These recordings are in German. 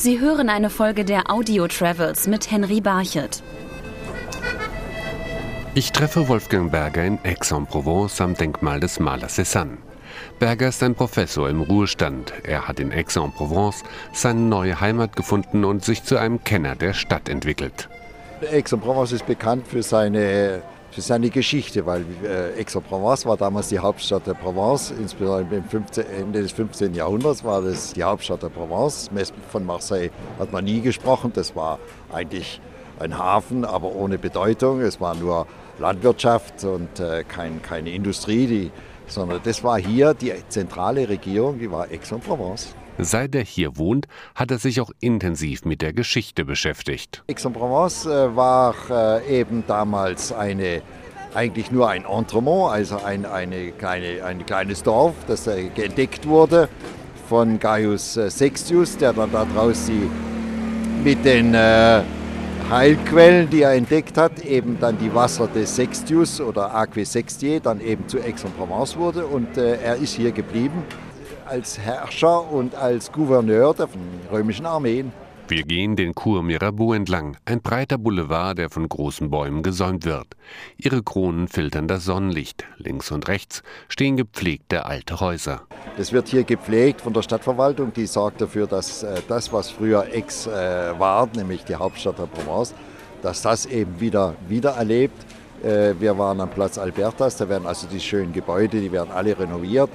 Sie hören eine Folge der Audio Travels mit Henry Barchet. Ich treffe Wolfgang Berger in Aix-en-Provence am Denkmal des Malers Cézanne. Berger ist ein Professor im Ruhestand. Er hat in Aix-en-Provence seine neue Heimat gefunden und sich zu einem Kenner der Stadt entwickelt. Aix-en-Provence ist bekannt für seine für seine Geschichte, weil äh, Aix-en-Provence war damals die Hauptstadt der Provence, insbesondere im 15, Ende des 15. Jahrhunderts war das die Hauptstadt der Provence. Von Marseille hat man nie gesprochen, das war eigentlich ein Hafen, aber ohne Bedeutung. Es war nur Landwirtschaft und äh, kein, keine Industrie, die, sondern das war hier die zentrale Regierung, die war Aix-en-Provence. Seit er hier wohnt, hat er sich auch intensiv mit der Geschichte beschäftigt. Aix-en-Provence äh, war äh, eben damals eine, eigentlich nur ein Entremont, also ein, eine kleine, ein kleines Dorf, das äh, entdeckt wurde von Gaius Sextius, der dann daraus die, mit den Heilquellen, die er entdeckt hat, eben dann die Wasser des Sextius oder Aquae Sextiae, dann eben zu Aix-en-Provence wurde und er ist hier geblieben als Herrscher und als Gouverneur der römischen Armeen. Wir gehen den Cour Mirabeau entlang, ein breiter Boulevard, der von großen Bäumen gesäumt wird. Ihre Kronen filtern das Sonnenlicht. Links und rechts stehen gepflegte alte Häuser. Das wird hier gepflegt von der Stadtverwaltung, die sorgt dafür, dass äh, das, was früher Ex äh, war, nämlich die Hauptstadt der Provence, dass das eben wieder, wieder erlebt. Äh, wir waren am Platz Albertas, da werden also die schönen Gebäude, die werden alle renoviert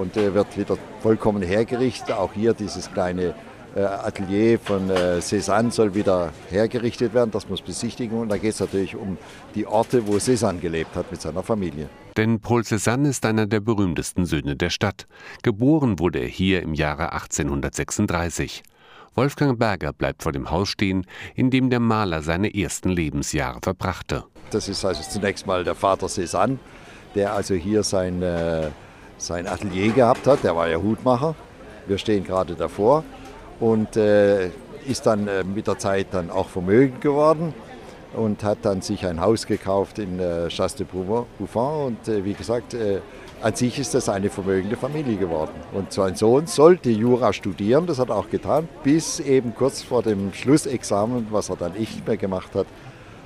und äh, wird wieder vollkommen hergerichtet. Auch hier dieses kleine äh, Atelier von äh, Cézanne soll wieder hergerichtet werden. Das muss besichtigen und da geht es natürlich um die Orte, wo Cézanne gelebt hat mit seiner Familie. Denn Paul Cézanne ist einer der berühmtesten Söhne der Stadt. Geboren wurde er hier im Jahre 1836. Wolfgang Berger bleibt vor dem Haus stehen, in dem der Maler seine ersten Lebensjahre verbrachte. Das ist also zunächst mal der Vater Cézanne, der also hier sein äh, sein Atelier gehabt hat. Der war ja Hutmacher. Wir stehen gerade davor und äh, ist dann äh, mit der Zeit dann auch vermögend geworden und hat dann sich ein Haus gekauft in äh, Chasse de Bouffon und äh, wie gesagt, äh, an sich ist das eine vermögende Familie geworden. Und sein Sohn sollte Jura studieren, das hat er auch getan, bis eben kurz vor dem Schlussexamen, was er dann nicht mehr gemacht hat.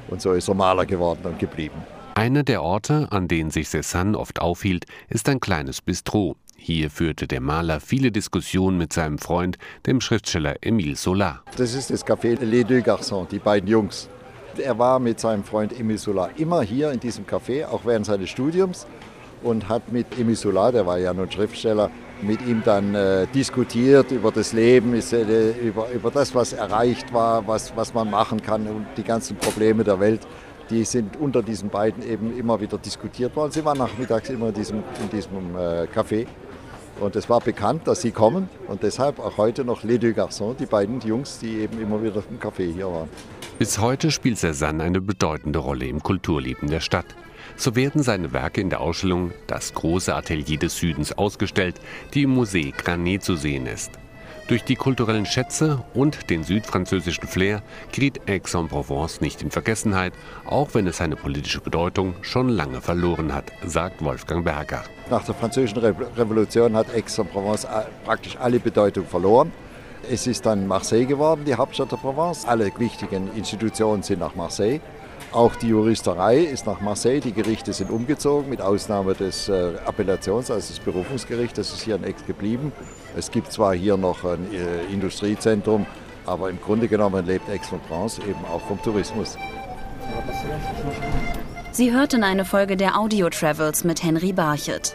Und so ist er Maler geworden und geblieben. Einer der Orte, an denen sich Cézanne oft aufhielt, ist ein kleines Bistro. Hier führte der Maler viele Diskussionen mit seinem Freund, dem Schriftsteller Émile Zola. Das ist das Café Les Deux Garçons, die beiden Jungs. Er war mit seinem Freund Émile Zola immer hier in diesem Café, auch während seines Studiums, und hat mit Émile Zola, der war ja nun Schriftsteller, mit ihm dann äh, diskutiert über das Leben, äh, über, über das, was erreicht war, was, was man machen kann und die ganzen Probleme der Welt die sind unter diesen beiden eben immer wieder diskutiert worden. Sie waren nachmittags immer in diesem, in diesem äh, Café. Und es war bekannt, dass sie kommen und deshalb auch heute noch Les Deux Garçons, die beiden Jungs, die eben immer wieder im Café hier waren. Bis heute spielt Cézanne eine bedeutende Rolle im Kulturleben der Stadt. So werden seine Werke in der Ausstellung Das große Atelier des Südens ausgestellt, die im Musée Granet zu sehen ist. Durch die kulturellen Schätze und den südfranzösischen Flair geriet Aix-en-Provence nicht in Vergessenheit, auch wenn es seine politische Bedeutung schon lange verloren hat, sagt Wolfgang Berger. Nach der Französischen Revolution hat Aix-en-Provence praktisch alle Bedeutung verloren. Es ist dann Marseille geworden, die Hauptstadt der Provence. Alle wichtigen Institutionen sind nach Marseille. Auch die Juristerei ist nach Marseille. Die Gerichte sind umgezogen, mit Ausnahme des äh, Appellations, also des Berufungsgerichts. Das ist hier in Aix geblieben. Es gibt zwar hier noch ein äh, Industriezentrum, aber im Grunde genommen lebt Aix-en-Provence eben auch vom Tourismus. Sie hörten eine Folge der Audio Travels mit Henry Barchet.